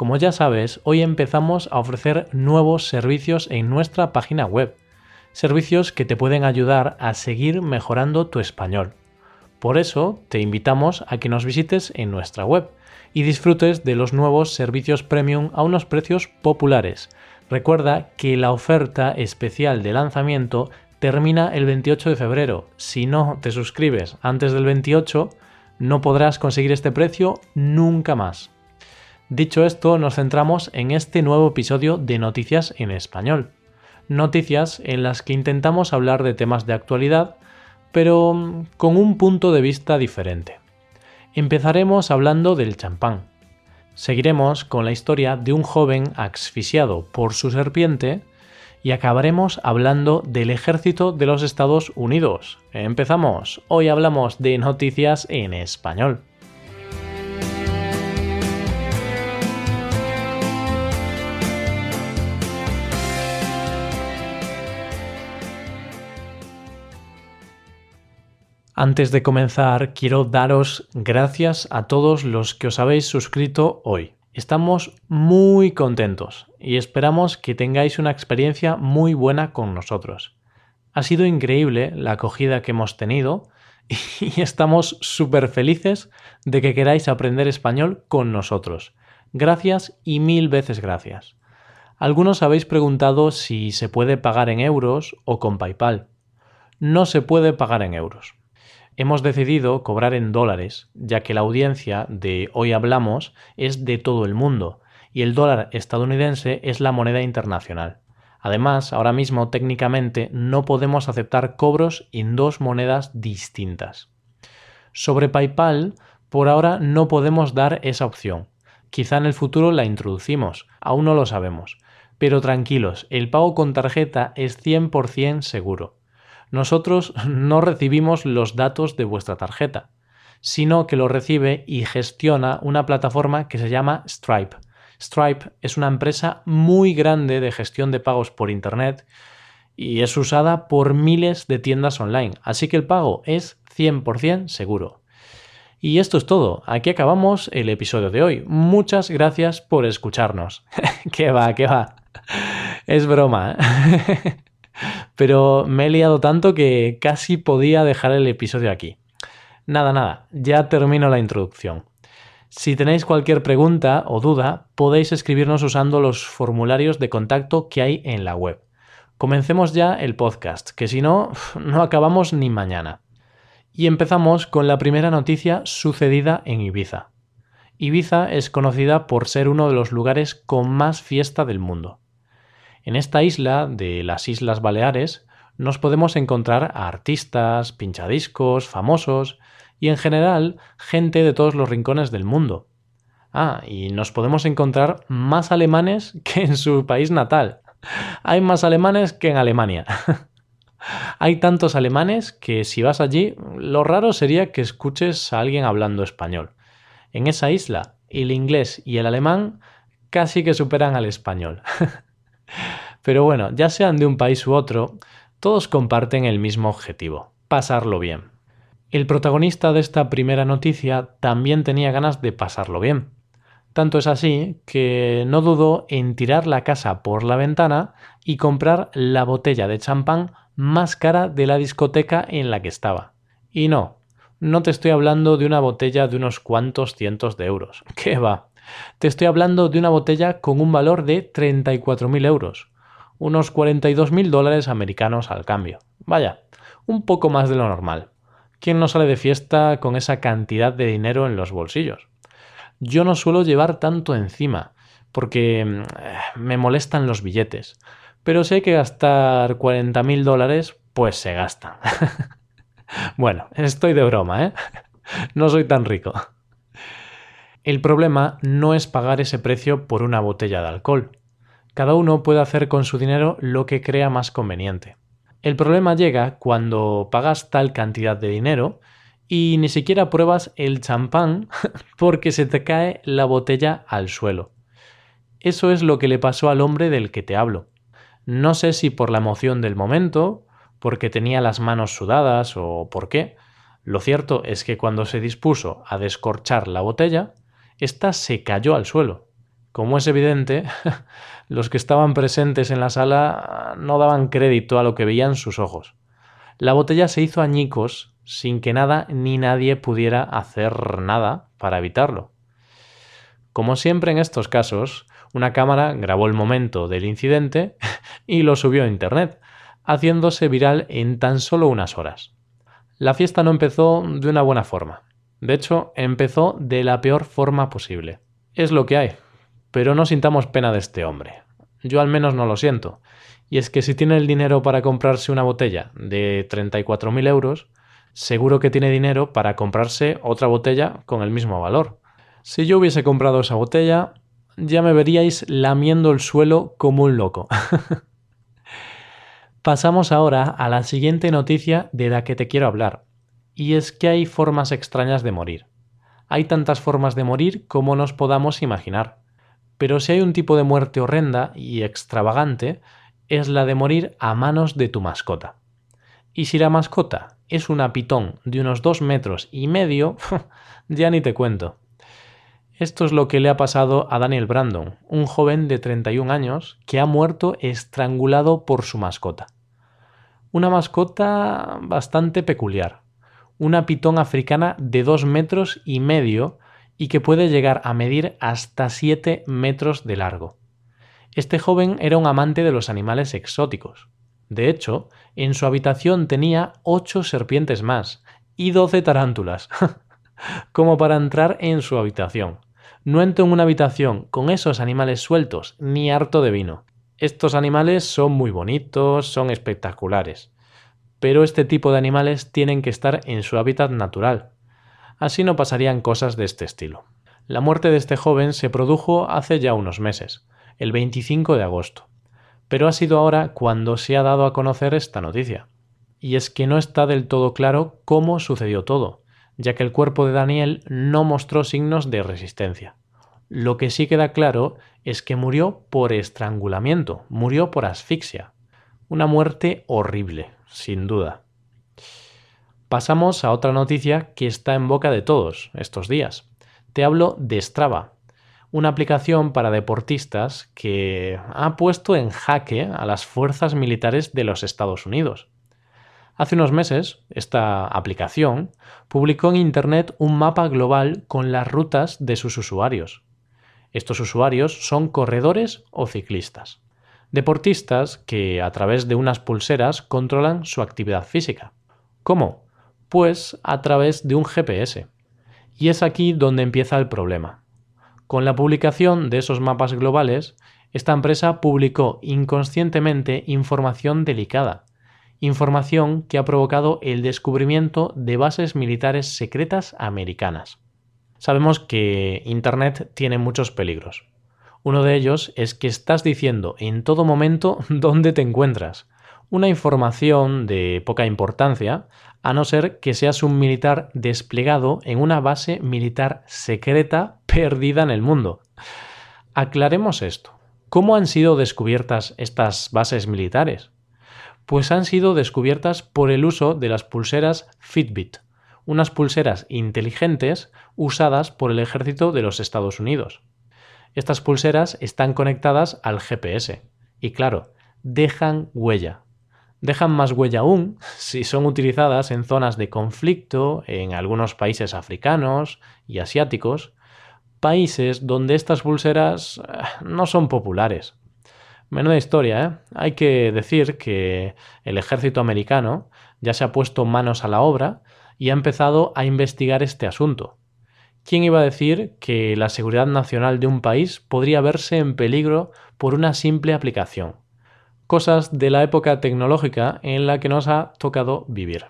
Como ya sabes, hoy empezamos a ofrecer nuevos servicios en nuestra página web, servicios que te pueden ayudar a seguir mejorando tu español. Por eso te invitamos a que nos visites en nuestra web y disfrutes de los nuevos servicios premium a unos precios populares. Recuerda que la oferta especial de lanzamiento termina el 28 de febrero. Si no te suscribes antes del 28, no podrás conseguir este precio nunca más. Dicho esto, nos centramos en este nuevo episodio de Noticias en Español. Noticias en las que intentamos hablar de temas de actualidad, pero mm, con un punto de vista diferente. Empezaremos hablando del champán. Seguiremos con la historia de un joven asfixiado por su serpiente y acabaremos hablando del ejército de los Estados Unidos. Empezamos. Hoy hablamos de noticias en español. Antes de comenzar, quiero daros gracias a todos los que os habéis suscrito hoy. Estamos muy contentos y esperamos que tengáis una experiencia muy buena con nosotros. Ha sido increíble la acogida que hemos tenido y estamos súper felices de que queráis aprender español con nosotros. Gracias y mil veces gracias. Algunos habéis preguntado si se puede pagar en euros o con PayPal. No se puede pagar en euros hemos decidido cobrar en dólares, ya que la audiencia de Hoy Hablamos es de todo el mundo y el dólar estadounidense es la moneda internacional. Además, ahora mismo técnicamente no podemos aceptar cobros en dos monedas distintas. Sobre PayPal, por ahora no podemos dar esa opción. Quizá en el futuro la introducimos, aún no lo sabemos. Pero tranquilos, el pago con tarjeta es 100% seguro nosotros no recibimos los datos de vuestra tarjeta, sino que lo recibe y gestiona una plataforma que se llama Stripe. Stripe es una empresa muy grande de gestión de pagos por Internet y es usada por miles de tiendas online, así que el pago es 100% seguro. Y esto es todo, aquí acabamos el episodio de hoy. Muchas gracias por escucharnos. ¿Qué va, qué va? Es broma. ¿eh? pero me he liado tanto que casi podía dejar el episodio aquí. Nada, nada, ya termino la introducción. Si tenéis cualquier pregunta o duda, podéis escribirnos usando los formularios de contacto que hay en la web. Comencemos ya el podcast, que si no, no acabamos ni mañana. Y empezamos con la primera noticia sucedida en Ibiza. Ibiza es conocida por ser uno de los lugares con más fiesta del mundo. En esta isla de las Islas Baleares nos podemos encontrar a artistas, pinchadiscos, famosos y en general gente de todos los rincones del mundo. Ah, y nos podemos encontrar más alemanes que en su país natal. Hay más alemanes que en Alemania. Hay tantos alemanes que si vas allí, lo raro sería que escuches a alguien hablando español. En esa isla, el inglés y el alemán casi que superan al español. Pero bueno, ya sean de un país u otro, todos comparten el mismo objetivo, pasarlo bien. El protagonista de esta primera noticia también tenía ganas de pasarlo bien. Tanto es así que no dudó en tirar la casa por la ventana y comprar la botella de champán más cara de la discoteca en la que estaba. Y no, no te estoy hablando de una botella de unos cuantos cientos de euros. ¿Qué va? Te estoy hablando de una botella con un valor de 34.000 euros, unos 42.000 dólares americanos al cambio. Vaya, un poco más de lo normal. ¿Quién no sale de fiesta con esa cantidad de dinero en los bolsillos? Yo no suelo llevar tanto encima, porque mm, me molestan los billetes. Pero si hay que gastar 40.000 dólares, pues se gastan. bueno, estoy de broma, ¿eh? No soy tan rico. El problema no es pagar ese precio por una botella de alcohol. Cada uno puede hacer con su dinero lo que crea más conveniente. El problema llega cuando pagas tal cantidad de dinero y ni siquiera pruebas el champán porque se te cae la botella al suelo. Eso es lo que le pasó al hombre del que te hablo. No sé si por la emoción del momento, porque tenía las manos sudadas o por qué. Lo cierto es que cuando se dispuso a descorchar la botella, ésta se cayó al suelo. Como es evidente, los que estaban presentes en la sala no daban crédito a lo que veían sus ojos. La botella se hizo añicos sin que nada ni nadie pudiera hacer nada para evitarlo. Como siempre en estos casos, una cámara grabó el momento del incidente y lo subió a Internet, haciéndose viral en tan solo unas horas. La fiesta no empezó de una buena forma. De hecho, empezó de la peor forma posible. Es lo que hay. Pero no sintamos pena de este hombre. Yo al menos no lo siento. Y es que si tiene el dinero para comprarse una botella de 34.000 euros, seguro que tiene dinero para comprarse otra botella con el mismo valor. Si yo hubiese comprado esa botella, ya me veríais lamiendo el suelo como un loco. Pasamos ahora a la siguiente noticia de la que te quiero hablar, y es que hay formas extrañas de morir. Hay tantas formas de morir como nos podamos imaginar. Pero si hay un tipo de muerte horrenda y extravagante, es la de morir a manos de tu mascota. Y si la mascota es una pitón de unos dos metros y medio, ya ni te cuento. Esto es lo que le ha pasado a Daniel Brandon, un joven de 31 años que ha muerto estrangulado por su mascota. Una mascota bastante peculiar, una pitón africana de 2 metros y medio y que puede llegar a medir hasta 7 metros de largo. Este joven era un amante de los animales exóticos. De hecho, en su habitación tenía 8 serpientes más y 12 tarántulas, como para entrar en su habitación. No entro en una habitación con esos animales sueltos ni harto de vino. Estos animales son muy bonitos, son espectaculares. Pero este tipo de animales tienen que estar en su hábitat natural. Así no pasarían cosas de este estilo. La muerte de este joven se produjo hace ya unos meses, el 25 de agosto. Pero ha sido ahora cuando se ha dado a conocer esta noticia. Y es que no está del todo claro cómo sucedió todo, ya que el cuerpo de Daniel no mostró signos de resistencia. Lo que sí queda claro es que murió por estrangulamiento, murió por asfixia. Una muerte horrible, sin duda. Pasamos a otra noticia que está en boca de todos estos días. Te hablo de Strava, una aplicación para deportistas que ha puesto en jaque a las fuerzas militares de los Estados Unidos. Hace unos meses, esta aplicación publicó en Internet un mapa global con las rutas de sus usuarios. Estos usuarios son corredores o ciclistas, deportistas que a través de unas pulseras controlan su actividad física. ¿Cómo? Pues a través de un GPS. Y es aquí donde empieza el problema. Con la publicación de esos mapas globales, esta empresa publicó inconscientemente información delicada, información que ha provocado el descubrimiento de bases militares secretas americanas. Sabemos que Internet tiene muchos peligros. Uno de ellos es que estás diciendo en todo momento dónde te encuentras. Una información de poca importancia, a no ser que seas un militar desplegado en una base militar secreta perdida en el mundo. Aclaremos esto. ¿Cómo han sido descubiertas estas bases militares? pues han sido descubiertas por el uso de las pulseras Fitbit, unas pulseras inteligentes usadas por el ejército de los Estados Unidos. Estas pulseras están conectadas al GPS y claro, dejan huella. Dejan más huella aún si son utilizadas en zonas de conflicto, en algunos países africanos y asiáticos, países donde estas pulseras eh, no son populares. Menuda historia, ¿eh? Hay que decir que el ejército americano ya se ha puesto manos a la obra y ha empezado a investigar este asunto. ¿Quién iba a decir que la seguridad nacional de un país podría verse en peligro por una simple aplicación? Cosas de la época tecnológica en la que nos ha tocado vivir.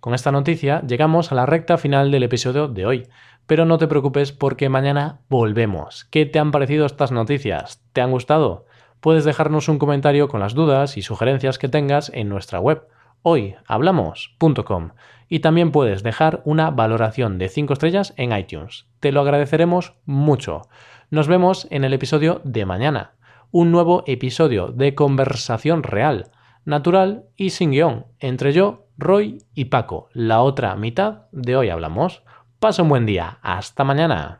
Con esta noticia llegamos a la recta final del episodio de hoy, Pero no te preocupes porque mañana volvemos. ¿Qué te han parecido estas noticias? ¿Te han gustado? Puedes dejarnos un comentario con las dudas y sugerencias que tengas en nuestra web hoyhablamos.com y también puedes dejar una valoración de 5 estrellas en iTunes. Te lo agradeceremos mucho. Nos vemos en el episodio de mañana, un nuevo episodio de conversación real, natural y sin guion, entre yo, Roy y Paco, la otra mitad de Hoy Hablamos. Pasa un buen día. Hasta mañana.